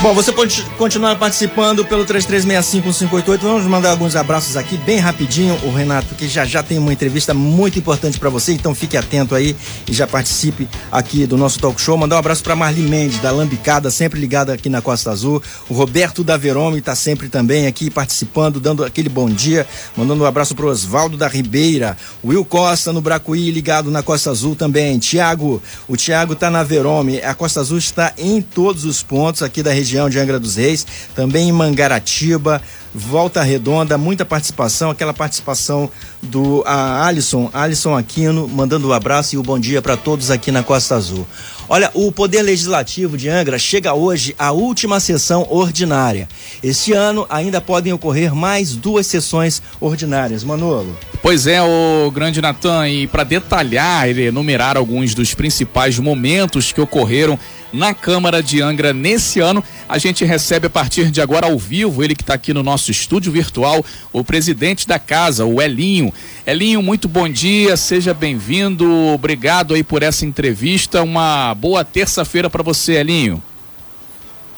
Bom, você pode continuar participando pelo 3365-588. Vamos mandar alguns abraços aqui bem rapidinho, o Renato, que já já tem uma entrevista muito importante para você, então fique atento aí e já participe aqui do nosso talk show. Mandar um abraço para Marli Mendes, da Lambicada, sempre ligada aqui na Costa Azul. O Roberto da Verome está sempre também aqui participando, dando aquele bom dia. Mandando um abraço para Oswaldo da Ribeira. Will Costa no Bracuí, ligado na Costa Azul também. Tiago, o Tiago está na Verome. A Costa Azul está em todos os pontos aqui da região região de Angra dos Reis, também em Mangaratiba, Volta Redonda, muita participação, aquela participação do a Alisson, Alisson Aquino, mandando um abraço e o um bom dia para todos aqui na Costa Azul. Olha, o Poder Legislativo de Angra chega hoje à última sessão ordinária. Este ano ainda podem ocorrer mais duas sessões ordinárias. Manolo. Pois é, o grande Natan, e para detalhar e enumerar alguns dos principais momentos que ocorreram na Câmara de Angra nesse ano. A gente recebe a partir de agora ao vivo, ele que está aqui no nosso estúdio virtual, o presidente da casa, o Elinho. Elinho, muito bom dia, seja bem-vindo, obrigado aí por essa entrevista. Uma boa terça-feira para você, Elinho.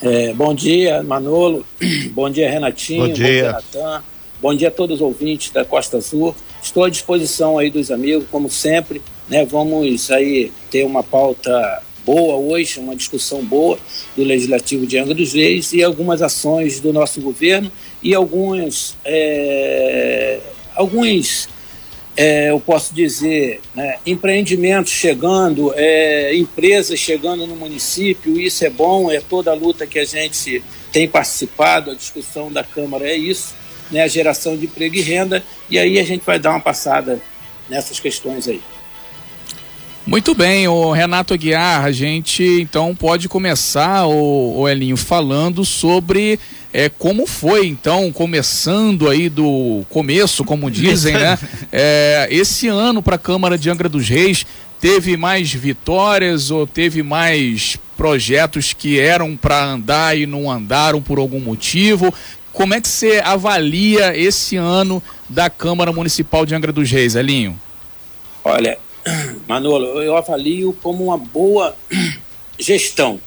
É, bom dia, Manolo. Bom dia, Renatinho. Bom dia, bom dia Natan. Bom dia a todos os ouvintes da Costa Azul. Estou à disposição aí dos amigos, como sempre. Né, vamos aí ter uma pauta boa hoje, uma discussão boa do Legislativo de Angra dos Reis e algumas ações do nosso governo e algumas, é, alguns, é, eu posso dizer, né, empreendimentos chegando, é, empresas chegando no município, isso é bom, é toda a luta que a gente tem participado, a discussão da Câmara é isso, né, a geração de emprego e renda, e aí a gente vai dar uma passada nessas questões aí. Muito bem, o Renato Aguiar, a gente então pode começar, o, o Elinho, falando sobre é, como foi, então, começando aí do começo, como dizem, né? É, esse ano para a Câmara de Angra dos Reis, teve mais vitórias ou teve mais projetos que eram para andar e não andaram por algum motivo? Como é que você avalia esse ano da Câmara Municipal de Angra dos Reis, Elinho? Olha, Manolo, eu avalio como uma boa gestão,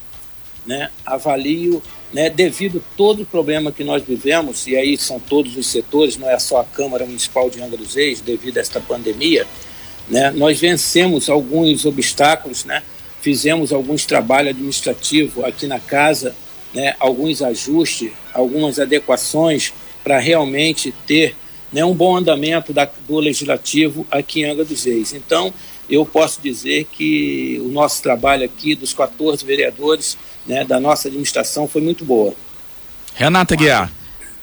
né? Avalio, né, devido todo o problema que nós vivemos, e aí são todos os setores, não é só a Câmara Municipal de Angra dos Reis, devido a esta pandemia, né? Nós vencemos alguns obstáculos, né? Fizemos alguns trabalhos administrativos aqui na casa, né? Alguns ajustes, algumas adequações para realmente ter né, um bom andamento da, do legislativo aqui em Angra dos Reis. Então, eu posso dizer que o nosso trabalho aqui, dos 14 vereadores, né, da nossa administração, foi muito boa. Renata Guiar.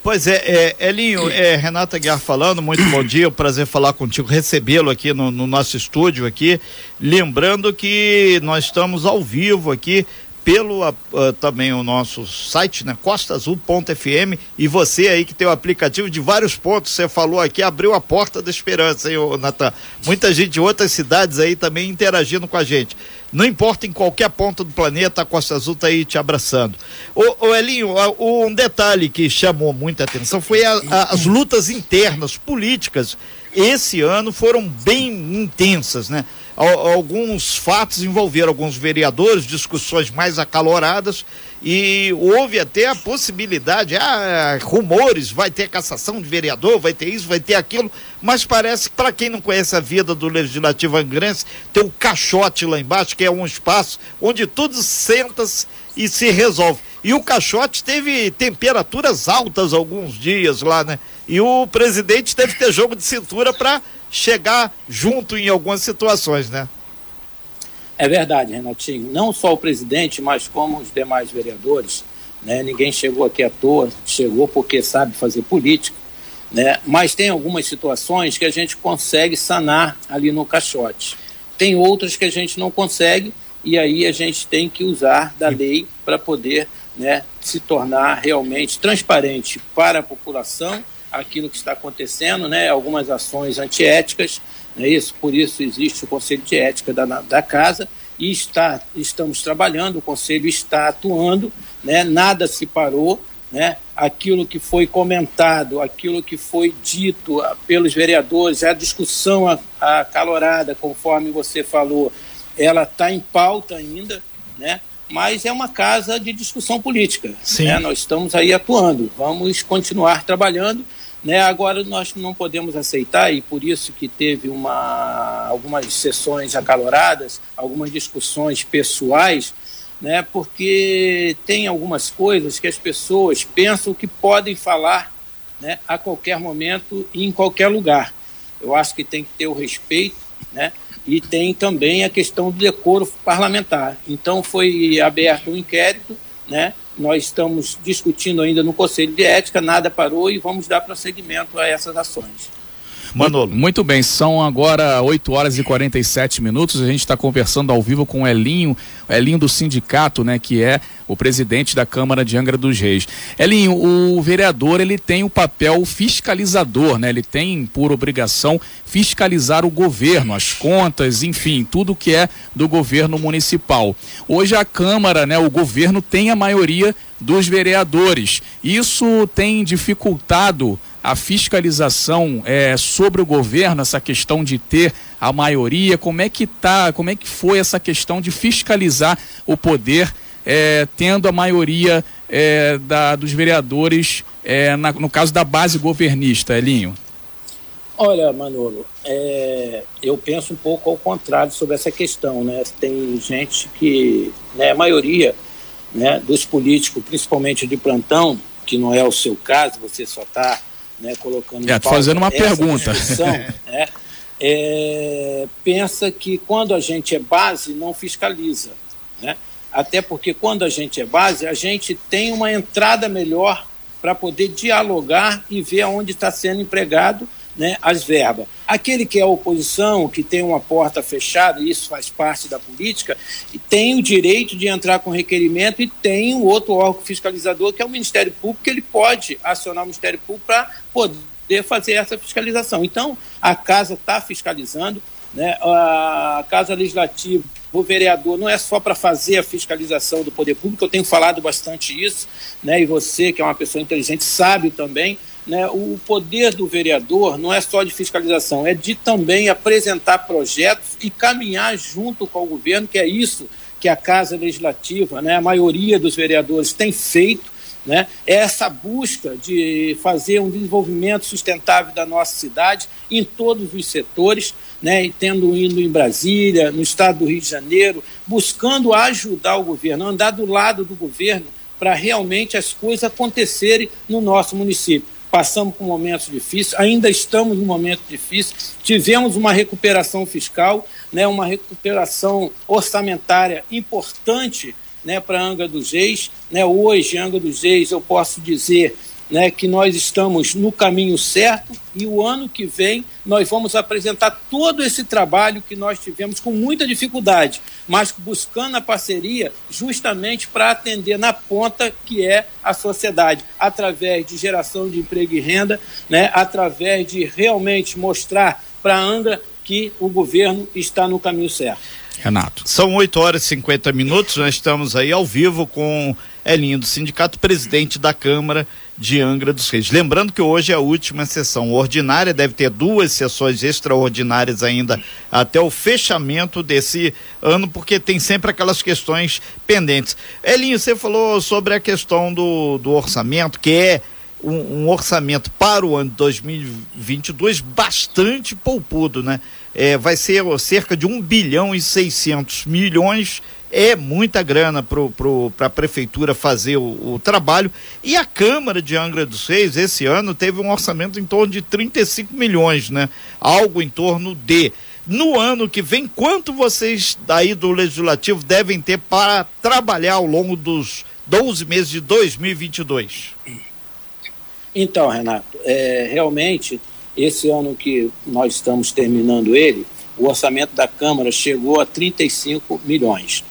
Pois é, é Elinho, é Renata Guiar falando, muito bom dia, é um prazer falar contigo, recebê-lo aqui no, no, nosso estúdio aqui, lembrando que nós estamos ao vivo aqui pelo uh, também o nosso site, né, costaazul.fm e você aí que tem o aplicativo de vários pontos, você falou aqui, abriu a porta da esperança, hein, Natan? Muita gente de outras cidades aí também interagindo com a gente. Não importa em qualquer ponto do planeta, a Costa Azul tá aí te abraçando. Ô, ô Elinho, um detalhe que chamou muita atenção foi a, a, as lutas internas, políticas, esse ano foram bem intensas, né? Alguns fatos envolveram alguns vereadores, discussões mais acaloradas e houve até a possibilidade, ah, rumores, vai ter cassação de vereador, vai ter isso, vai ter aquilo, mas parece que para quem não conhece a vida do Legislativo Angrense, tem o um caixote lá embaixo, que é um espaço onde tudo senta e se resolve. E o caixote teve temperaturas altas alguns dias lá, né? E o presidente teve que ter jogo de cintura para chegar junto em algumas situações, né? É verdade, Renatinho. Não só o presidente, mas como os demais vereadores. Né? Ninguém chegou aqui à toa, chegou porque sabe fazer política. Né? Mas tem algumas situações que a gente consegue sanar ali no caixote. Tem outras que a gente não consegue e aí a gente tem que usar da lei para poder né, se tornar realmente transparente para a população aquilo que está acontecendo, né, algumas ações antiéticas, é isso, por isso existe o Conselho de Ética da, da Casa e está, estamos trabalhando, o Conselho está atuando, né, nada se parou né, aquilo que foi comentado, aquilo que foi dito pelos vereadores, a discussão acalorada, conforme você falou, ela está em pauta ainda, né? mas é uma casa de discussão política. Né? Nós estamos aí atuando, vamos continuar trabalhando. Né? Agora nós não podemos aceitar, e por isso que teve uma, algumas sessões acaloradas, algumas discussões pessoais, né? porque tem algumas coisas que as pessoas pensam que podem falar né, a qualquer momento e em qualquer lugar. Eu acho que tem que ter o respeito, né? e tem também a questão do decoro parlamentar. Então foi aberto um inquérito, né? Nós estamos discutindo ainda no Conselho de Ética, nada parou e vamos dar prosseguimento a essas ações. Manolo. Muito bem, são agora 8 horas e 47 minutos. A gente está conversando ao vivo com o Elinho, Elinho do sindicato, né, que é o presidente da Câmara de Angra dos Reis. Elinho, o vereador ele tem o papel fiscalizador, né? Ele tem por obrigação fiscalizar o governo, as contas, enfim, tudo que é do governo municipal. Hoje a Câmara, né, o governo tem a maioria dos vereadores. Isso tem dificultado a fiscalização é, sobre o governo, essa questão de ter a maioria, como é que tá, como é que foi essa questão de fiscalizar o poder, é, tendo a maioria é, da, dos vereadores, é, na, no caso da base governista, Elinho? Olha, Manolo, é, eu penso um pouco ao contrário sobre essa questão, né? Tem gente que, né, a maioria né, dos políticos, principalmente de plantão, que não é o seu caso, você só está né, colocando. É, fazendo uma pergunta. né, é, pensa que quando a gente é base, não fiscaliza. Né? Até porque quando a gente é base, a gente tem uma entrada melhor para poder dialogar e ver aonde está sendo empregado né, as verbas. Aquele que é oposição, que tem uma porta fechada, e isso faz parte da política, tem o direito de entrar com requerimento e tem um outro órgão fiscalizador, que é o Ministério Público, que ele pode acionar o Ministério Público para poder fazer essa fiscalização. Então, a Casa está fiscalizando, né, a Casa Legislativa o vereador não é só para fazer a fiscalização do poder público, eu tenho falado bastante isso, né, e você, que é uma pessoa inteligente, sabe também, né, o poder do vereador não é só de fiscalização, é de também apresentar projetos e caminhar junto com o governo, que é isso que a Casa Legislativa, né, a maioria dos vereadores tem feito, né, é essa busca de fazer um desenvolvimento sustentável da nossa cidade em todos os setores, né, e tendo indo em Brasília, no estado do Rio de Janeiro, buscando ajudar o governo, andar do lado do governo para realmente as coisas acontecerem no nosso município passamos por momentos difíceis, ainda estamos num momento difícil, tivemos uma recuperação fiscal, né, uma recuperação orçamentária importante né, para Angra dos Reis. Né, hoje, Angra dos Reis, eu posso dizer né, que nós estamos no caminho certo e o ano que vem nós vamos apresentar todo esse trabalho que nós tivemos com muita dificuldade, mas buscando a parceria justamente para atender na ponta que é a sociedade, através de geração de emprego e renda, né, através de realmente mostrar para a Angra que o governo está no caminho certo. Renato. São 8 horas e 50 minutos, nós estamos aí ao vivo com Elinho do Sindicato, presidente da Câmara de Angra dos Reis. Lembrando que hoje é a última sessão ordinária, deve ter duas sessões extraordinárias ainda até o fechamento desse ano, porque tem sempre aquelas questões pendentes. Elinho, você falou sobre a questão do, do orçamento, que é um, um orçamento para o ano 2022 bastante poupudo, né? É, vai ser cerca de 1 bilhão e 600 milhões é muita grana para a prefeitura fazer o, o, trabalho. E a Câmara de Angra dos Reis, esse ano, teve um orçamento em torno de 35 milhões, né? Algo em torno de. No ano que vem, quanto vocês daí do Legislativo devem ter para trabalhar ao longo dos 12 meses de 2022? Então, Renato, é, realmente, esse ano que nós estamos terminando ele, o orçamento da Câmara chegou a 35 milhões.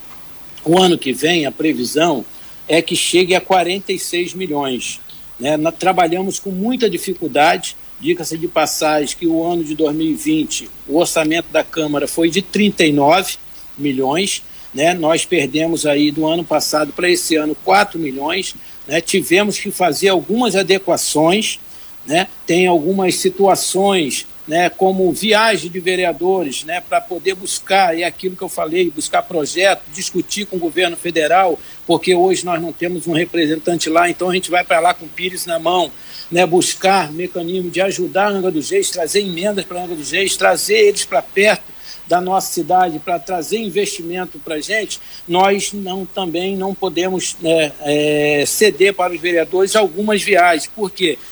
O ano que vem, a previsão é que chegue a 46 milhões. Né? Nós trabalhamos com muita dificuldade, diga-se de passagem que o ano de 2020, o orçamento da Câmara foi de 39 milhões, né? Nós perdemos aí do ano passado para esse ano 4 milhões, né, tivemos que fazer algumas adequações, né, tem algumas situações né, como viagem de vereadores, né, para poder buscar, é aquilo que eu falei, buscar projeto, discutir com o governo federal, porque hoje nós não temos um representante lá, então a gente vai para lá com o Pires na mão, né, buscar mecanismo de ajudar a Angra dos Reis, trazer emendas para a Angra dos Reis, trazer eles para perto da nossa cidade para trazer investimento para a gente, nós não, também não podemos né, é, ceder para os vereadores algumas viagens. Por quê? Porque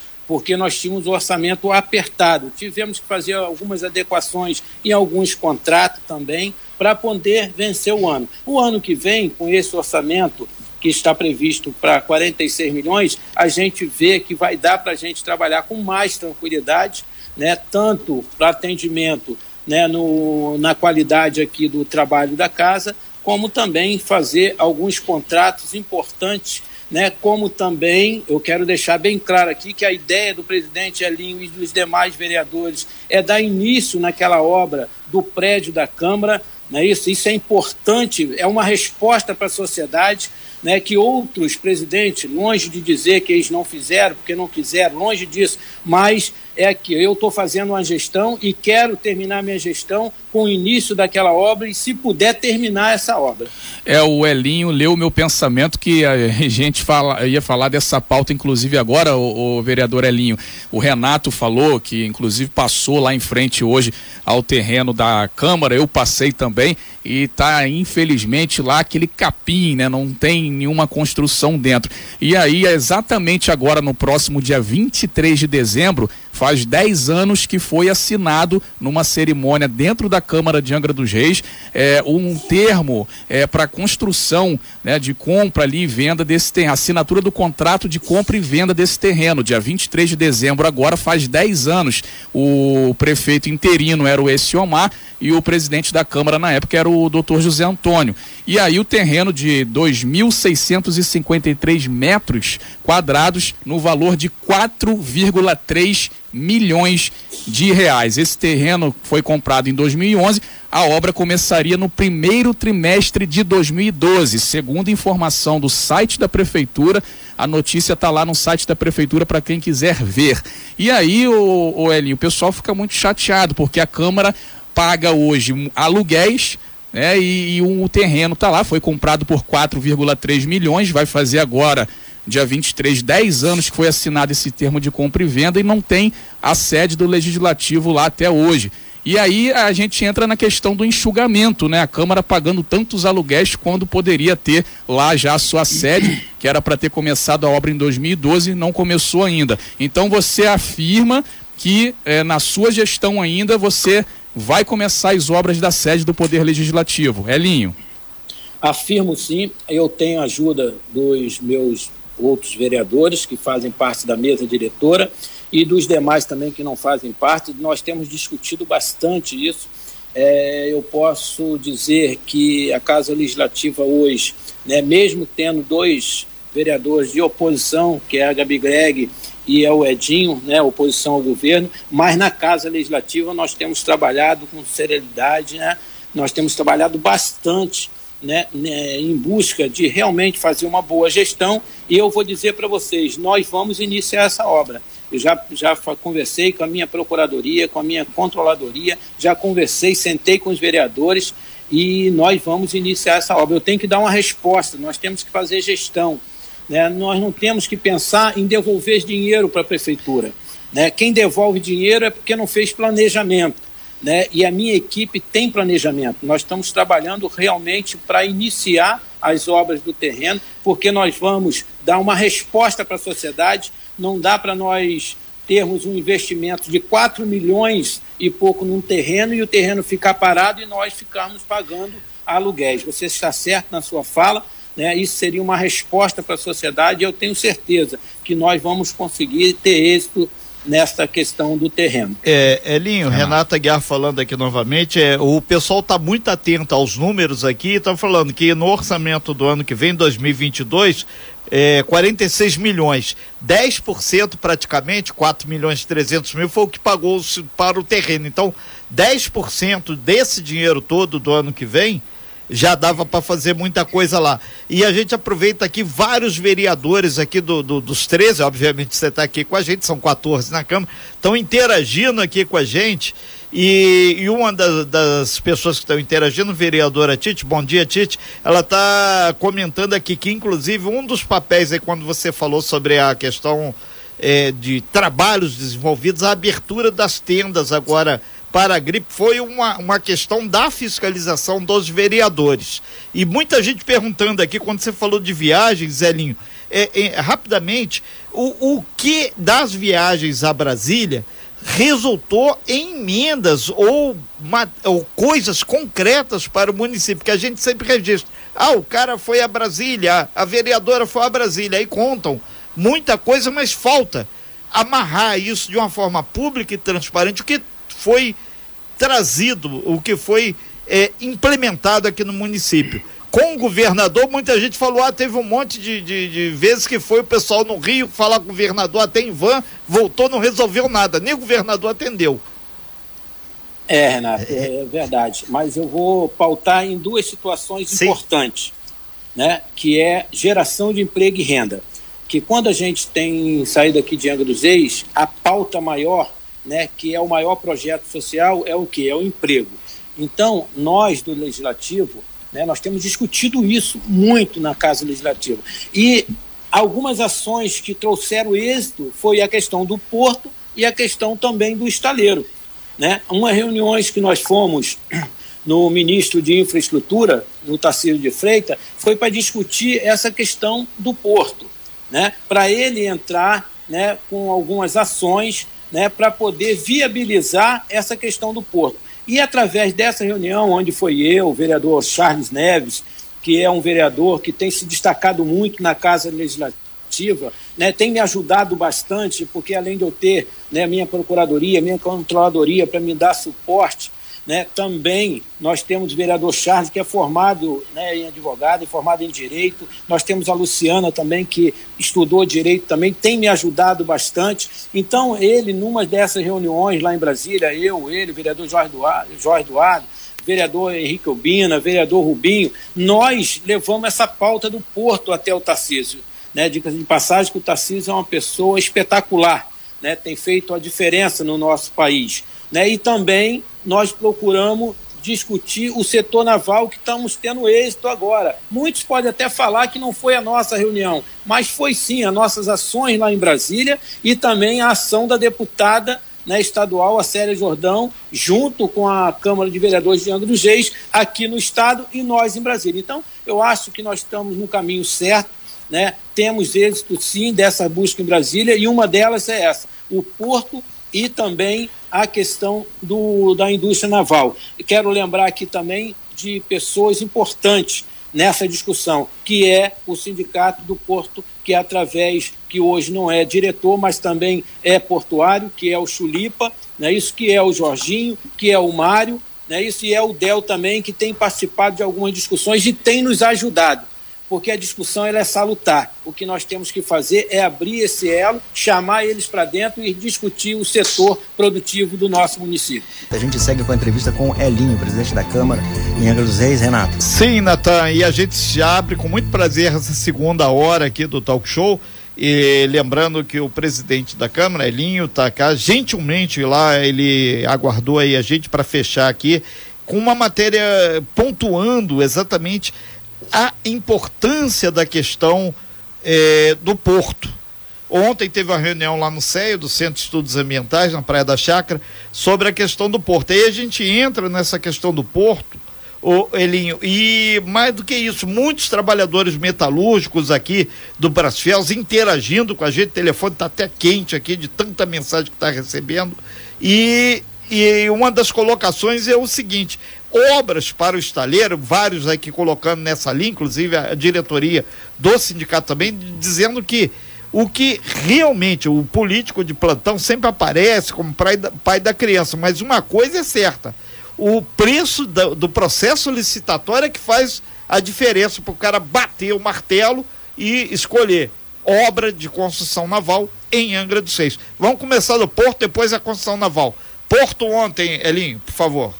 nós tínhamos o orçamento apertado. Tivemos que fazer algumas adequações em alguns contratos também para poder vencer o ano. O ano que vem, com esse orçamento que está previsto para 46 milhões, a gente vê que vai dar para a gente trabalhar com mais tranquilidade, né, tanto para atendimento né, no, na qualidade aqui do trabalho da casa, como também fazer alguns contratos importantes, né, como também, eu quero deixar bem claro aqui que a ideia do presidente Elinho e dos demais vereadores é dar início naquela obra do prédio da Câmara, né, isso, isso é importante, é uma resposta para a sociedade, né, que outros presidentes, longe de dizer que eles não fizeram, porque não quiseram, longe disso, mas é que eu estou fazendo uma gestão e quero terminar minha gestão com o início daquela obra e, se puder, terminar essa obra. É, o Elinho leu o meu pensamento que a gente fala, ia falar dessa pauta, inclusive agora, o, o, vereador Elinho. O Renato falou que, inclusive, passou lá em frente hoje ao terreno da Câmara, eu passei também, e tá, infelizmente, lá aquele capim, né? Não tem nenhuma construção dentro. E aí, exatamente agora, no próximo dia 23 de dezembro, faz 10 anos que foi assinado numa cerimônia dentro da Câmara de Angra dos Reis é, um termo é, para construção né, de compra ali e venda desse terreno, assinatura do contrato de compra e venda desse terreno, dia 23 de dezembro, agora faz 10 anos. O prefeito interino era o Essiomar e o presidente da Câmara na época era o doutor José Antônio. E aí o terreno de 2.653 metros quadrados no valor de 4,3 milhões de reais. Esse terreno foi comprado em 2011. A obra começaria no primeiro trimestre de 2012, segundo informação do site da prefeitura. A notícia está lá no site da prefeitura para quem quiser ver. E aí, o, o Elinho, o pessoal fica muito chateado porque a Câmara paga hoje aluguéis. Né, e, e o terreno está lá, foi comprado por 4,3 milhões, vai fazer agora dia 23, 10 anos que foi assinado esse termo de compra e venda e não tem a sede do legislativo lá até hoje. E aí a gente entra na questão do enxugamento, né? A Câmara pagando tantos aluguéis quando poderia ter lá já a sua sede, que era para ter começado a obra em 2012, não começou ainda. Então você afirma que eh, na sua gestão ainda você vai começar as obras da sede do Poder Legislativo. Elinho. Afirmo sim, eu tenho ajuda dos meus outros vereadores que fazem parte da mesa diretora e dos demais também que não fazem parte. Nós temos discutido bastante isso. É, eu posso dizer que a Casa Legislativa hoje, né, mesmo tendo dois vereadores de oposição, que é a Gabi Greg e é o Edinho, né, oposição ao governo, mas na Casa Legislativa nós temos trabalhado com serenidade, né, nós temos trabalhado bastante né, né, em busca de realmente fazer uma boa gestão. E eu vou dizer para vocês: nós vamos iniciar essa obra. Eu já, já conversei com a minha procuradoria, com a minha controladoria, já conversei, sentei com os vereadores e nós vamos iniciar essa obra. Eu tenho que dar uma resposta, nós temos que fazer gestão. Né? Nós não temos que pensar em devolver dinheiro para a prefeitura. Né? Quem devolve dinheiro é porque não fez planejamento né? E a minha equipe tem planejamento. Nós estamos trabalhando realmente para iniciar as obras do terreno, porque nós vamos dar uma resposta para a sociedade. Não dá para nós termos um investimento de 4 milhões e pouco num terreno e o terreno ficar parado e nós ficarmos pagando aluguéis. Você está certo na sua fala, né? Isso seria uma resposta para a sociedade e eu tenho certeza que nós vamos conseguir ter êxito nesta questão do terreno. É, Elinho. Renata Guiar falando aqui novamente, é, o pessoal está muito atento aos números aqui, está falando que no orçamento do ano que vem, 2022, é, 46 milhões, 10% praticamente, 4 milhões e 300 mil foi o que pagou para o terreno. Então, 10% desse dinheiro todo do ano que vem já dava para fazer muita coisa lá. E a gente aproveita aqui vários vereadores aqui do, do dos 13, obviamente você está aqui com a gente, são 14 na Câmara, estão interagindo aqui com a gente. E, e uma das, das, pessoas que estão interagindo, vereadora Tite, bom dia Tite, ela está comentando aqui que inclusive um dos papéis aí quando você falou sobre a questão é, de trabalhos desenvolvidos, a abertura das tendas agora para a gripe foi uma, uma questão da fiscalização dos vereadores. E muita gente perguntando aqui, quando você falou de viagens, Zelinho, é, é, rapidamente, o, o que das viagens a Brasília resultou em emendas ou, uma, ou coisas concretas para o município, que a gente sempre registra. Ah, o cara foi a Brasília, a, vereadora foi a Brasília, aí contam muita coisa, mas falta amarrar isso de uma forma pública e transparente, o que foi trazido, o que foi é, implementado aqui no município. Com o governador, muita gente falou: ah, teve um monte de, de, de vezes que foi o pessoal no Rio falar com o governador, até em van, voltou, não resolveu nada, nem o governador atendeu. É, Renato, é verdade. Mas eu vou pautar em duas situações Sim. importantes, né? Que é geração de emprego e renda que quando a gente tem saído aqui de Angra dos Reis, a pauta maior, né, que é o maior projeto social, é o que? É o emprego. Então, nós do Legislativo, né, nós temos discutido isso muito na Casa Legislativa. E algumas ações que trouxeram êxito foi a questão do porto e a questão também do estaleiro. Né? Uma reuniões que nós fomos no ministro de Infraestrutura, no Tarcísio de Freitas, foi para discutir essa questão do porto né, para ele entrar né, com algumas ações né, para poder viabilizar essa questão do porto. E através dessa reunião, onde foi eu, o vereador Charles Neves, que é um vereador que tem se destacado muito na Casa Legislativa, né, tem me ajudado bastante, porque além de eu ter né, minha procuradoria, minha controladoria para me dar suporte, né? Também nós temos o vereador Charles, que é formado né, em advogado, e formado em direito. Nós temos a Luciana também, que estudou direito também, tem me ajudado bastante. Então, ele, numa dessas reuniões lá em Brasília, eu, ele, o vereador Jorge Eduardo, Jorge Eduardo vereador Henrique Albina, vereador Rubinho, nós levamos essa pauta do Porto até o Tarcísio. Né? Dica de passagem que o Tarcísio é uma pessoa espetacular, né? tem feito a diferença no nosso país. Né? E também nós procuramos discutir o setor naval que estamos tendo êxito agora. Muitos podem até falar que não foi a nossa reunião, mas foi sim as nossas ações lá em Brasília e também a ação da deputada né, estadual, a Célia Jordão, junto com a Câmara de Vereadores de Angra dos Reis, aqui no estado e nós em Brasília. Então, eu acho que nós estamos no caminho certo, né? temos êxito sim dessa busca em Brasília e uma delas é essa, o Porto e também a questão do, da indústria naval. E quero lembrar aqui também de pessoas importantes nessa discussão, que é o Sindicato do Porto, que é através, que hoje não é diretor, mas também é portuário, que é o Chulipa, né, isso que é o Jorginho, que é o Mário, né, isso e é o Del também, que tem participado de algumas discussões e tem nos ajudado porque a discussão ela é salutar. O que nós temos que fazer é abrir esse elo, chamar eles para dentro e discutir o setor produtivo do nosso município. A gente segue com a entrevista com o Elinho, presidente da Câmara em Angra dos Reis, Renato. Sim, Natan, e a gente já abre com muito prazer essa segunda hora aqui do Talk Show. E lembrando que o presidente da Câmara, Elinho, está cá, gentilmente lá, ele aguardou aí a gente para fechar aqui com uma matéria pontuando exatamente a importância da questão é, do porto. Ontem teve uma reunião lá no CEI, do Centro de Estudos Ambientais, na Praia da Chácara, sobre a questão do porto. Aí a gente entra nessa questão do porto, o Elinho, e mais do que isso, muitos trabalhadores metalúrgicos aqui do Brasfels interagindo com a gente, o telefone está até quente aqui de tanta mensagem que está recebendo, e, e uma das colocações é o seguinte: obras para o estaleiro, vários aqui colocando nessa linha, inclusive a diretoria do sindicato também, dizendo que o que realmente o político de plantão sempre aparece como pai da, criança, mas uma coisa é certa: o preço do, processo licitatório é que faz a diferença para o cara bater o martelo e escolher obra de construção naval em Angra dos Reis. Vamos começar do Porto, depois a construção naval. Porto ontem, Elinho, por favor.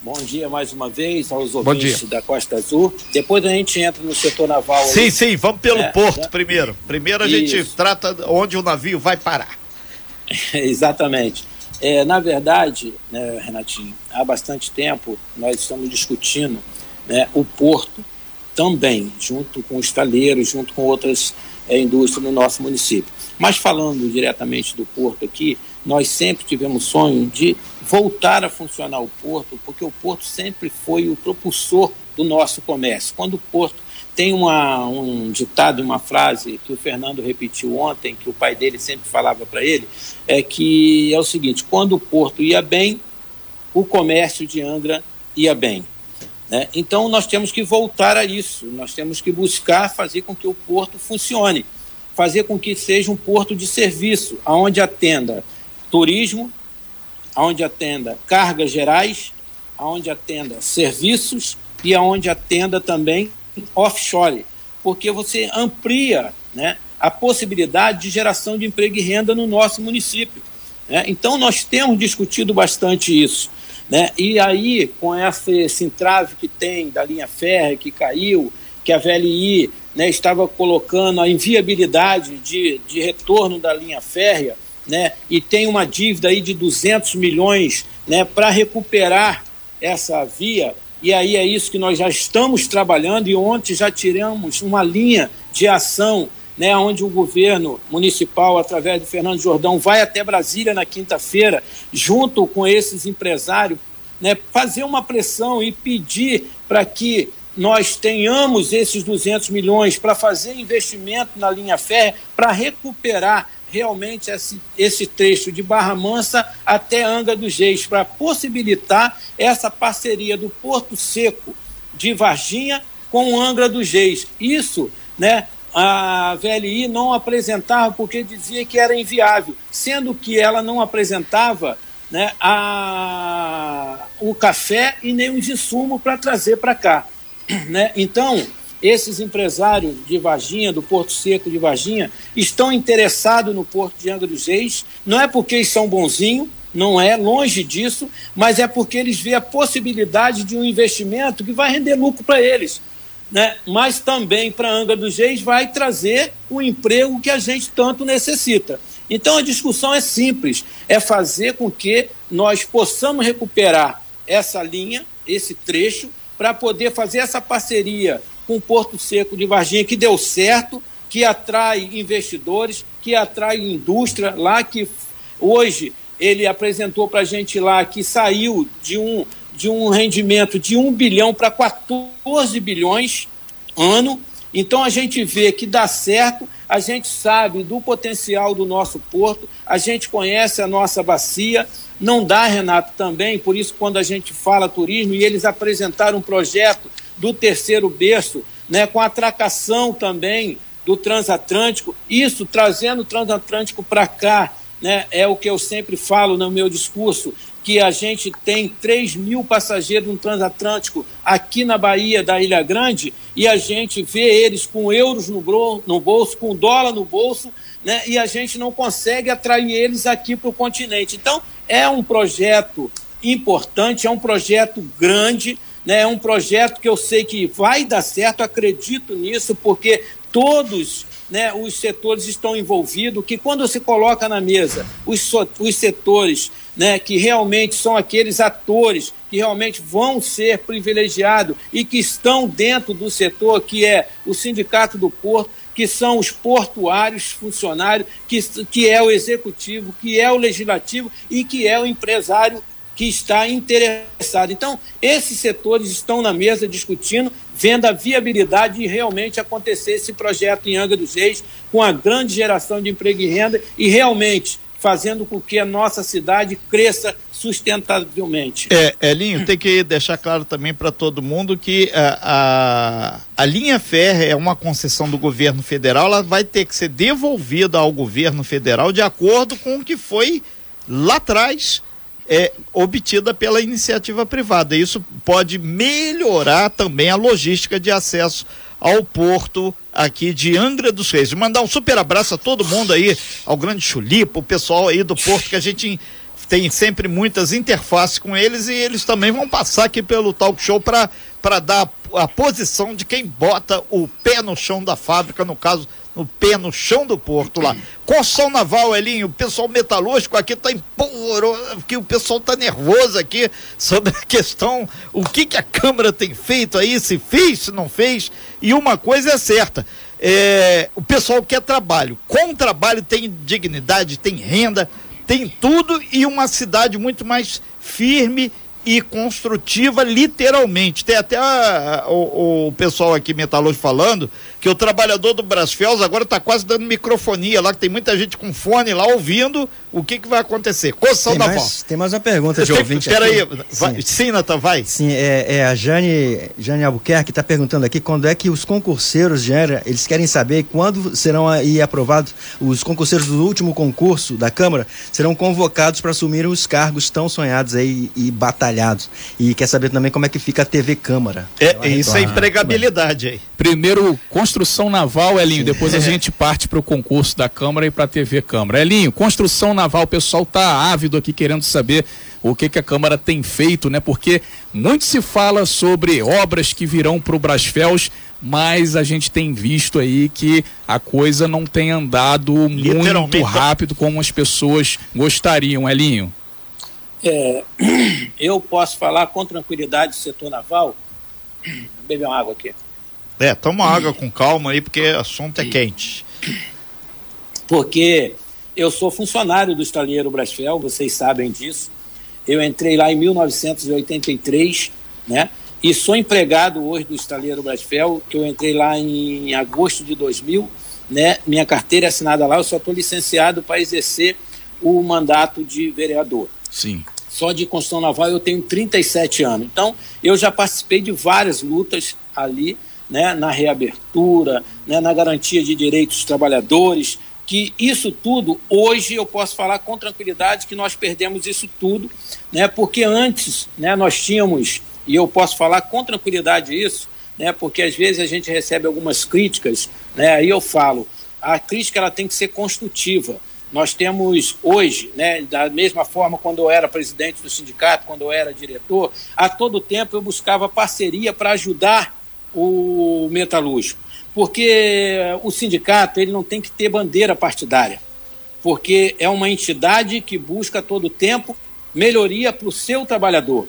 Bom dia mais uma vez aos ouvintes da Costa Azul. Depois a gente entra no setor naval. Sim, aí. sim, vamos pelo é, porto é. primeiro. Primeiro a Isso. gente trata onde o navio vai parar. Exatamente. É, na verdade, né, Renatinho, há bastante tempo nós estamos discutindo né, o porto também, junto com os taleiros, junto com outras é, indústrias no nosso município. Mas falando diretamente do porto aqui, nós sempre tivemos sonho de voltar a funcionar o porto, porque o porto sempre foi o propulsor do nosso comércio. Quando o porto tem uma, um ditado, uma frase que o Fernando repetiu ontem, que o pai dele sempre falava para ele, é que é o seguinte: quando o porto ia bem, o comércio de Angra ia bem. Né? Então nós temos que voltar a isso, nós temos que buscar fazer com que o porto funcione, fazer com que seja um porto de serviço, aonde atenda turismo, aonde atenda cargas gerais, aonde atenda serviços e aonde atenda também offshore, porque você amplia né, a possibilidade de geração de emprego e renda no nosso município. Né? Então, nós temos discutido bastante isso. Né? E aí, com esse, esse entrave que tem da linha férrea que caiu, que a VLI né, estava colocando a inviabilidade de, de retorno da linha férrea, né, e tem uma dívida aí de 200 milhões né, para recuperar essa via, e aí é isso que nós já estamos trabalhando, e ontem já tiramos uma linha de ação, né, onde o governo municipal, através do Fernando Jordão, vai até Brasília na quinta-feira, junto com esses empresários, né, fazer uma pressão e pedir para que nós tenhamos esses 200 milhões para fazer investimento na linha férrea, para recuperar realmente esse, esse trecho de Barra Mansa até Anga dos Reis, para possibilitar essa parceria do Porto Seco de Varginha com Angra dos Reis. Isso, né, a VLI não apresentava porque dizia que era inviável, sendo que ela não apresentava né, a, o café e nem os insumos para trazer para cá. Né? Então, esses empresários de Varginha, do Porto Seco de Varginha, estão interessados no Porto de Angra dos Reis. Não é porque eles são bonzinhos, não é, longe disso, mas é porque eles veem a possibilidade de um investimento que vai render lucro para eles. Né? Mas também para Angra dos Reis vai trazer o emprego que a gente tanto necessita. Então a discussão é simples, é fazer com que nós possamos recuperar essa linha, esse trecho, para poder fazer essa parceria com o Porto Seco de Varginha, que deu certo, que atrai investidores, que atrai indústria lá, que hoje ele apresentou para a gente lá que saiu de um, de um rendimento de 1 bilhão para 14 bilhões ano. Então a gente vê que dá certo, a gente sabe do potencial do nosso porto, a gente conhece a nossa bacia. Não dá, Renato, também, por isso, quando a gente fala turismo, e eles apresentaram um projeto do terceiro berço, né, com a atracação também do transatlântico, isso trazendo o transatlântico para cá, né, é o que eu sempre falo no meu discurso, que a gente tem 3 mil passageiros no transatlântico aqui na Bahia da Ilha Grande e a gente vê eles com euros no, no bolso, com dólar no bolso, né, e a gente não consegue atrair eles aqui para o continente. Então, é um projeto importante, é um projeto grande, né? É um projeto que eu sei que vai dar certo, acredito nisso, porque todos né, os setores estão envolvidos, que quando você coloca na mesa os, os setores né, que realmente são aqueles atores que realmente vão ser privilegiados e que estão dentro do setor, que é o Sindicato do Porto, que são os portuários funcionários, que, que é o executivo, que é o legislativo e que é o empresário que está interessado. Então, esses setores estão na mesa discutindo, vendo a viabilidade de realmente acontecer esse projeto em Angra dos Reis, com a grande geração de emprego e renda e realmente fazendo com que a nossa cidade cresça sustentavelmente. É, Elinho, tem que deixar claro também para todo mundo que a, a, a, linha férrea é uma concessão do governo federal, ela vai ter que ser devolvida ao governo federal de acordo com o que foi lá atrás é, obtida pela iniciativa privada. Isso pode melhorar também a logística de acesso ao porto aqui de Angra dos Reis. Mandar um super abraço a todo mundo aí, ao grande Chulipo, o pessoal aí do porto que a gente tem sempre muitas interfaces com eles e eles também vão passar aqui pelo talk show para dar a, a posição de quem bota o pé no chão da fábrica, no caso, no pé no chão do porto lá. Construção naval, Elinho, o pessoal metalúrgico aqui está empolvoroso, que o pessoal está nervoso aqui sobre a questão, o que que a Câmara tem feito aí, se fez, se não fez, e uma coisa é certa, é, o pessoal quer trabalho, com trabalho tem dignidade, tem renda, tem tudo e uma cidade muito mais firme e construtiva, literalmente. Tem até a, a, o, o, pessoal aqui metalúrgico falando que o trabalhador do Brasfels agora está quase dando microfonia lá, que tem muita gente com fone lá ouvindo o que, que vai acontecer. Tem da mais, Tem mais uma pergunta de ouvinte Peraí, sim, sim Natan, vai. Sim, é, é, a Jane, Jane Albuquerque está perguntando aqui quando é que os concurseiros, Jane, eles querem saber quando serão aí aprovados, os concurseiros do último concurso da Câmara serão convocados para assumir os cargos tão sonhados aí e batalhados. E quer saber também como é que fica a TV Câmara. É, isso é empregabilidade aí. Primeiro, construção naval, Elinho, depois a gente parte para o concurso da Câmara e para a TV Câmara. Elinho, construção naval, o pessoal tá ávido aqui querendo saber o que, que a Câmara tem feito, né? Porque muito se fala sobre obras que virão para o Brasfels, mas a gente tem visto aí que a coisa não tem andado muito rápido como as pessoas gostariam, Elinho. É, eu posso falar com tranquilidade do setor naval. Beber uma água aqui. É, toma água com calma aí, porque o assunto é quente. Porque eu sou funcionário do estaleiro Brasfel, vocês sabem disso. Eu entrei lá em 1983, né? E sou empregado hoje do estaleiro Brasfel, que eu entrei lá em agosto de 2000, né? Minha carteira é assinada lá, eu só estou licenciado para exercer o mandato de vereador. Sim. Só de construção naval eu tenho 37 anos. Então, eu já participei de várias lutas ali, né, na reabertura, né, na garantia de direitos dos trabalhadores, que isso tudo, hoje eu posso falar com tranquilidade que nós perdemos isso tudo, né, porque antes né, nós tínhamos, e eu posso falar com tranquilidade isso, né, porque às vezes a gente recebe algumas críticas, né, aí eu falo, a crítica ela tem que ser construtiva. Nós temos hoje, né, da mesma forma quando eu era presidente do sindicato, quando eu era diretor, a todo tempo eu buscava parceria para ajudar o metalúrgico porque o sindicato ele não tem que ter bandeira partidária, porque é uma entidade que busca todo tempo melhoria para o seu trabalhador.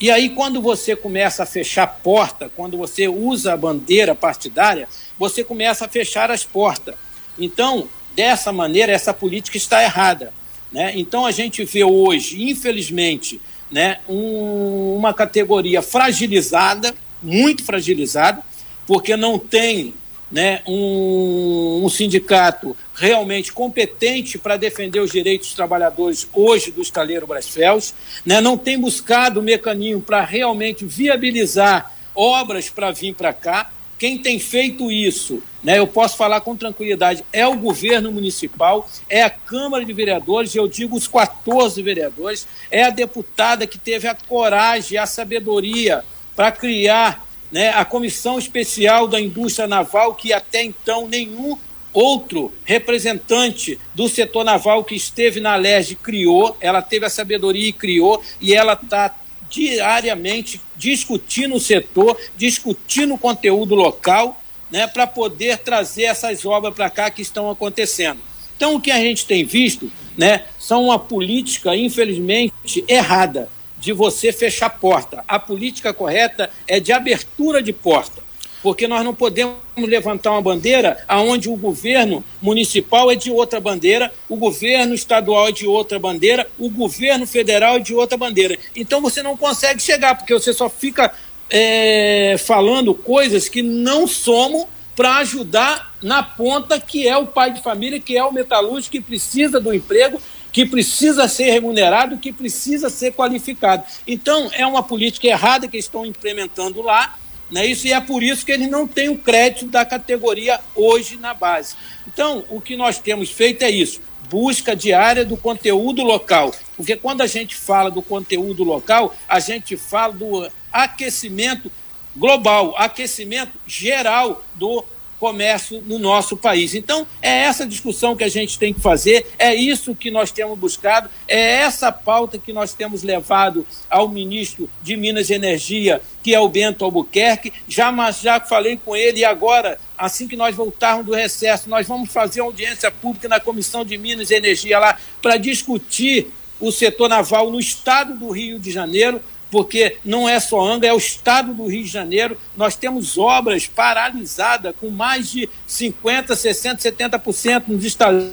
E aí, quando você começa a fechar porta, quando você usa a bandeira partidária, você começa a fechar as portas. Então, dessa maneira, essa política está errada. Né? Então, a gente vê hoje, infelizmente, né, um, uma categoria fragilizada, muito fragilizada, porque não tem né, um, um sindicato realmente competente para defender os direitos dos trabalhadores hoje do estaleiro Brasfels, né, não tem buscado o mecanismo para realmente viabilizar obras para vir para cá. Quem tem feito isso, né, eu posso falar com tranquilidade, é o governo municipal, é a Câmara de Vereadores, eu digo os 14 vereadores, é a deputada que teve a coragem, a sabedoria para criar né, a Comissão Especial da Indústria Naval, que até então nenhum outro representante do setor naval que esteve na LERJ criou, ela teve a sabedoria e criou, e ela está diariamente discutindo o setor, discutindo o conteúdo local, né, para poder trazer essas obras para cá que estão acontecendo. Então, o que a gente tem visto né, são uma política, infelizmente, errada de você fechar porta. A política correta é de abertura de porta, porque nós não podemos levantar uma bandeira aonde o governo municipal é de outra bandeira, o governo estadual é de outra bandeira, o governo federal é de outra bandeira. Então você não consegue chegar, porque você só fica é, falando coisas que não somos para ajudar na ponta que é o pai de família, que é o metalúrgico que precisa do emprego que precisa ser remunerado, que precisa ser qualificado. Então, é uma política errada que estão implementando lá, né? Isso, e é por isso que eles não têm o crédito da categoria hoje na base. Então, o que nós temos feito é isso: busca diária do conteúdo local. Porque quando a gente fala do conteúdo local, a gente fala do aquecimento global, aquecimento geral do comércio no nosso país. Então, é essa discussão que a gente tem que fazer, é isso que nós temos buscado, é essa pauta que nós temos levado ao ministro de Minas e Energia, que é o Bento Albuquerque. Já, já falei com ele e agora, assim que nós voltarmos do recesso, nós vamos fazer uma audiência pública na Comissão de Minas e Energia lá para discutir o setor naval no estado do Rio de Janeiro porque não é só Anga, é o estado do Rio de Janeiro. Nós temos obras paralisadas com mais de 50%, 60%, 70% nos estados.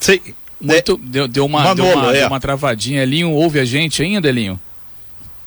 Sim. Muito, deu, deu, uma, Manolo, deu, uma, é. deu uma travadinha. Elinho, ouve a gente ainda, Elinho?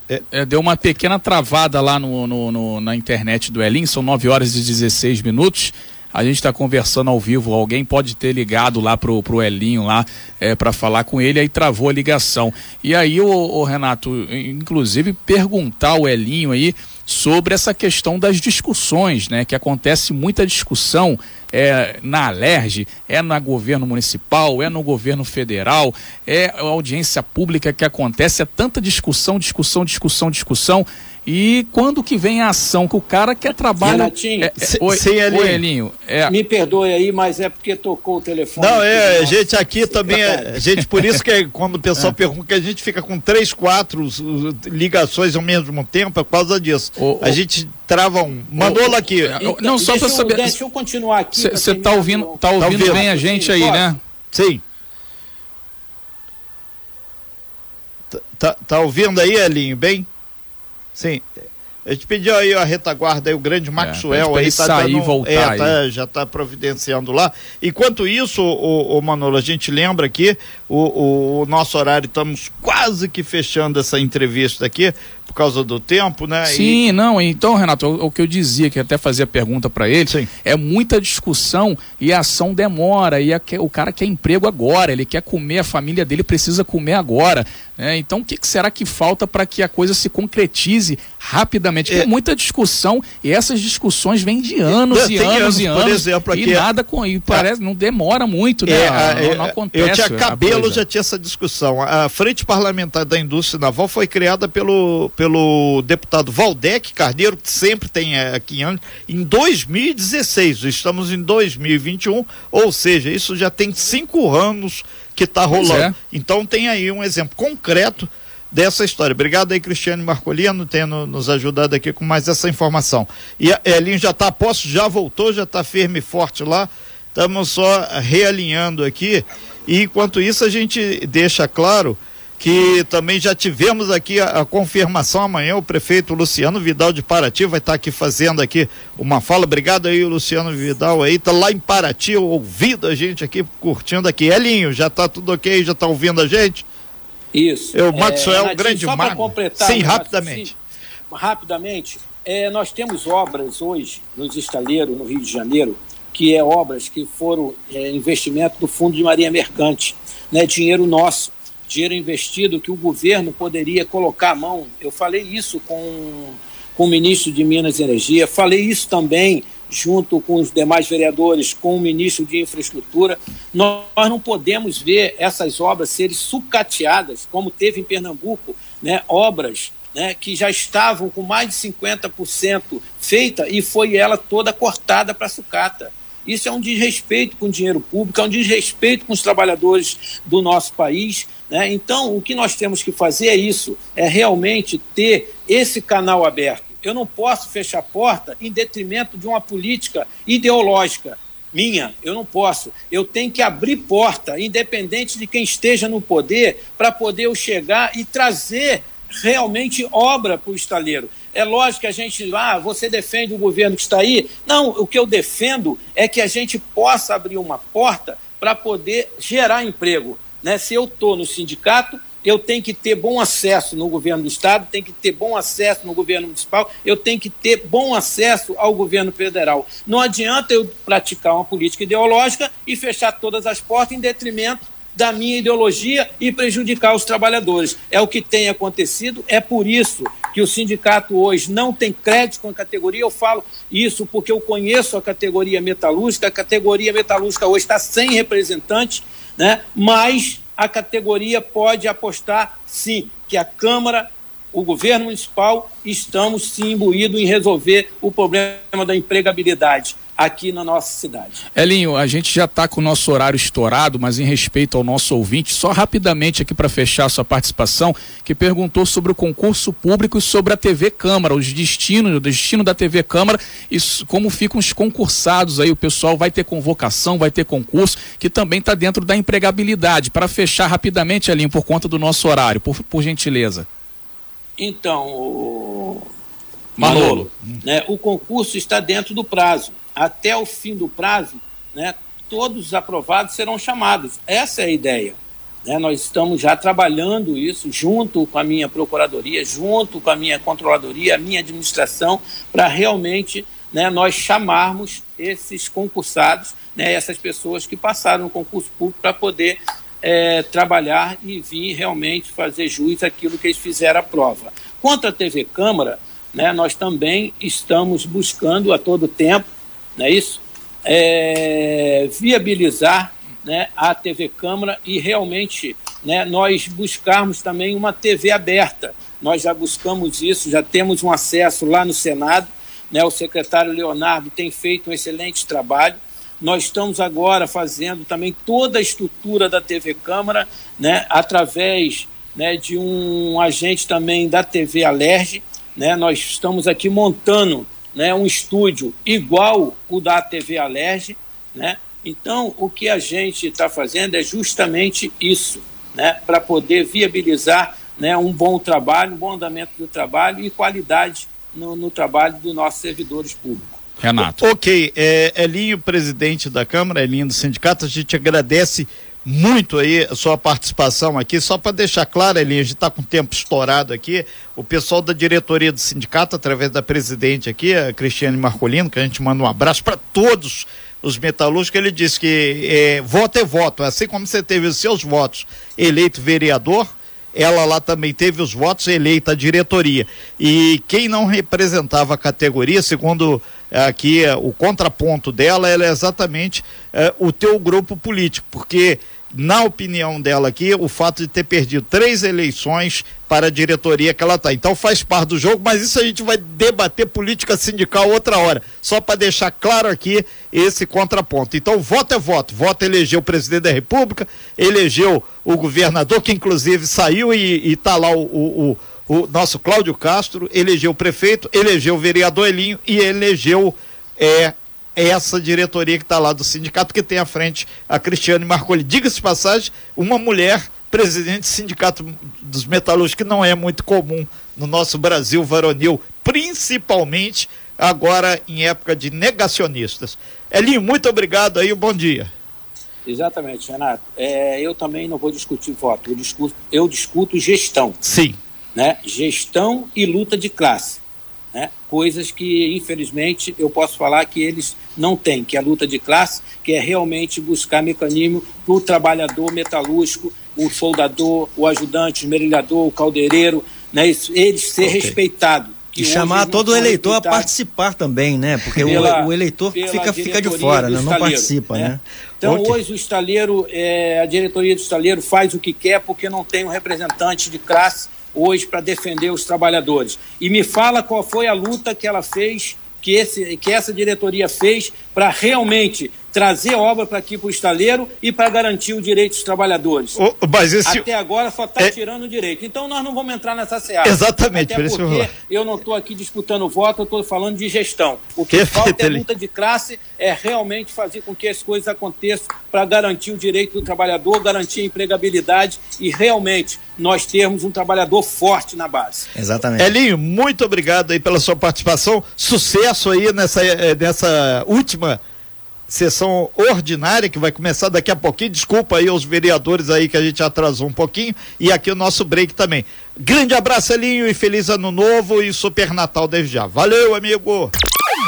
É. É, deu uma pequena travada lá no, no, no, na internet do Elinho, são 9 horas e 16 minutos a gente está conversando ao vivo, alguém pode ter ligado lá pro, pro Elinho lá é, para falar com ele, aí travou a ligação. E aí, o, o Renato, inclusive perguntar ao Elinho aí sobre essa questão das discussões, né? Que acontece muita discussão é, na Alerj, é no governo municipal, é no governo federal, é a audiência pública que acontece, é tanta discussão, discussão, discussão, discussão. E quando que vem a ação que o cara quer trabalhar? Renatinho, é, é, oi, oi, Elinho. É... Me perdoe aí, mas é porque tocou o telefone. Não, é, a gente aqui também, é, a gente, por isso que quando o pessoal é. pergunta que a gente fica com três, quatro ligações ao mesmo tempo, é por causa disso. O, a o... gente trava um. Mandou lá aqui. Então, não, só para saber. Deixa eu continuar aqui. Você tá ouvindo, tá ouvindo, tá ouvindo bem a gente aí, né? Sim. Tá, tá, tá ouvindo aí, Elinho, bem? Sim. A gente pediu aí a retaguarda aí, o grande é, Maxwell é, aí tá sair dando, voltar é, tá, já está providenciando lá. Enquanto isso, o, o, Manolo, a gente lembra aqui, o, o, o nosso horário, estamos quase que fechando essa entrevista aqui por causa do tempo, né? Sim, e... não, então, Renato, o, o, que eu dizia, que até fazia pergunta para ele, Sim. é muita discussão e a ação demora, e a, o cara quer emprego agora, ele quer comer, a família dele precisa comer agora. Né? Então, o que, que será que falta para que a coisa se concretize rapidamente? É. Tem muita discussão e essas discussões vêm de anos e anos, anos, e anos. Por exemplo, aqui, e nada com. E parece, não demora muito, né? É, não, não, acontece. Eu tinha cabelo, já tinha essa discussão. A Frente Parlamentar da Indústria Naval foi criada pelo pelo deputado Valdec Carneiro, que sempre tem é, aqui em em 2016. Estamos em 2021, ou seja, isso já tem cinco anos que está rolando. É. Então tem aí um exemplo concreto dessa história. Obrigado aí, Cristiane Marcolino, tendo nos ajudado aqui com mais essa informação. E a Elinho já está a posto, já voltou, já está firme e forte lá. Estamos só realinhando aqui. E enquanto isso, a gente deixa claro que também já tivemos aqui a, a, confirmação amanhã, o prefeito Luciano Vidal de Paraty vai estar tá aqui fazendo aqui uma fala, obrigado aí Luciano Vidal aí, tá lá em Paraty ouvindo a gente aqui, curtindo aqui, Elinho, já tá tudo ok, já tá ouvindo a gente? Isso. Eu, o Maxwell, é, grande só mago. completar, Sim, rapidamente. Sim, rapidamente, é, nós temos obras hoje nos estaleiros, no Rio de Janeiro, que é obras que foram é, investimento do Fundo de Marinha Mercante, né, dinheiro nosso dinheiro investido que o governo poderia colocar à mão. Eu falei isso com, com o ministro de Minas e Energia, falei isso também junto com os demais vereadores, com o ministro de Infraestrutura. Nós não podemos ver essas obras serem sucateadas, como teve em Pernambuco, né, obras né, que já estavam com mais de 50% feita e foi ela toda cortada para sucata. Isso é um desrespeito com o dinheiro público, é um desrespeito com os trabalhadores do nosso país. Né? Então, o que nós temos que fazer é isso: é realmente ter esse canal aberto. Eu não posso fechar a porta em detrimento de uma política ideológica minha, eu não posso. Eu tenho que abrir porta, independente de quem esteja no poder, para poder eu chegar e trazer realmente obra para o estaleiro. É lógico que a gente, ah, você defende o governo que está aí. Não, o que eu defendo é que a gente possa abrir uma porta para poder gerar emprego. Né? Se eu estou no sindicato, eu tenho que ter bom acesso no governo do estado, tenho que ter bom acesso no governo municipal, eu tenho que ter bom acesso ao governo federal. Não adianta eu praticar uma política ideológica e fechar todas as portas em detrimento da minha ideologia e prejudicar os trabalhadores. É o que tem acontecido, é por isso que o sindicato hoje não tem crédito com a categoria. Eu falo isso porque eu conheço a categoria metalúrgica, a categoria metalúrgica hoje está sem representante, né? mas a categoria pode apostar sim que a Câmara o governo municipal, estamos sim imbuídos em resolver o problema da empregabilidade aqui na nossa cidade. Elinho, a gente já está com o nosso horário estourado, mas em respeito ao nosso ouvinte, só rapidamente aqui para fechar a sua participação, que perguntou sobre o concurso público e sobre a TV Câmara, os destinos, o destino da TV Câmara e como ficam os concursados aí, o pessoal vai ter convocação, vai ter concurso, que também está dentro da empregabilidade. Para fechar rapidamente, Elinho, por conta do nosso horário, por, por gentileza. Então, Manolo, Manolo né, o concurso está dentro do prazo até o fim do prazo, né, todos os aprovados serão chamados. Essa é a ideia. Né? Nós estamos já trabalhando isso junto com a minha procuradoria, junto com a minha controladoria, a minha administração, para realmente né, nós chamarmos esses concursados, né, essas pessoas que passaram no concurso público para poder é, trabalhar e vir realmente fazer jus àquilo que eles fizeram a prova. Quanto à TV Câmara, né, nós também estamos buscando a todo tempo não é isso? É, viabilizar né, a TV Câmara e realmente né, nós buscarmos também uma TV aberta. Nós já buscamos isso, já temos um acesso lá no Senado. Né, o secretário Leonardo tem feito um excelente trabalho. Nós estamos agora fazendo também toda a estrutura da TV Câmara, né, através né, de um agente também da TV Alerge. Né, nós estamos aqui montando né, um estúdio igual o da TV Alerj, né? Então, o que a gente está fazendo é justamente isso, né, para poder viabilizar né, um bom trabalho, um bom andamento do trabalho e qualidade no, no trabalho dos nossos servidores públicos. Renato. Ok, é, Elinho, presidente da Câmara, Elinho do sindicato, a gente agradece muito aí a sua participação aqui. Só para deixar claro, Elinho, a gente está com o tempo estourado aqui. O pessoal da diretoria do sindicato, através da presidente aqui, a Cristiane Marcolino, que a gente manda um abraço para todos os metalúrgicos, ele disse que é, voto é voto. Assim como você teve os seus votos eleito vereador, ela lá também teve os votos eleita a diretoria. E quem não representava a categoria, segundo aqui o contraponto dela, ela é exatamente é, o teu grupo político, porque na opinião dela aqui, o fato de ter perdido três eleições para a diretoria que ela está. Então faz parte do jogo, mas isso a gente vai debater política sindical outra hora. Só para deixar claro aqui esse contraponto. Então, voto é voto. Voto elegeu o presidente da República, elegeu o governador, que inclusive saiu e está lá o, o, o, o, nosso Cláudio Castro, elegeu o prefeito, elegeu o vereador Elinho e elegeu é, é essa diretoria que está lá do sindicato que tem à frente a Cristiane Marcoli. Diga-se de passagem, uma mulher presidente do sindicato dos metalúrgicos, que não é muito comum no nosso Brasil varonil, principalmente agora em época de negacionistas. Elinho, muito obrigado aí, bom dia. Exatamente, Renato. É, eu também não vou discutir voto, eu discuto, eu discuto gestão. Sim. Né? Gestão e luta de classe né? coisas que, infelizmente, eu posso falar que eles não têm, que é a luta de classe, que é realmente buscar mecanismo para o trabalhador metalúrgico, o soldador, o ajudante, o esmerilhador, o caldeireiro, né? eles ser okay. respeitados. E chamar todo eleitor a participar também, né? Porque pela, o, o, eleitor fica, fica de fora, né? não participa, né? né? Então okay. hoje o estaleiro, é, a diretoria do estaleiro faz o que quer porque não tem um representante de classe hoje para defender os trabalhadores. E me fala qual foi a luta que ela fez, que, esse, que essa diretoria fez para realmente trazer obra para aqui para o estaleiro e para garantir o direito dos trabalhadores. O, mas esse... Até agora só está é... tirando o direito. Então nós não vamos entrar nessa seara. Exatamente, Até por porque eu não estou aqui disputando voto, eu estou falando de gestão. O que Perfeito, falta é luta de classe, é realmente fazer com que as coisas aconteçam para garantir o direito do trabalhador, garantir a empregabilidade e realmente nós termos um trabalhador forte na base. Exatamente. Elinho, muito obrigado aí pela sua participação. Sucesso aí nessa, eh, nessa última sessão ordinária que vai começar daqui a pouquinho. Desculpa aí aos vereadores aí que a gente atrasou um pouquinho e aqui o nosso break também. Grande abraço, Elinho, e feliz ano novo e super Natal desde já. Valeu, amigo.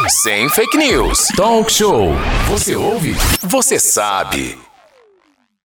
Sem fake news. Talk show. Você ouve? Você sabe.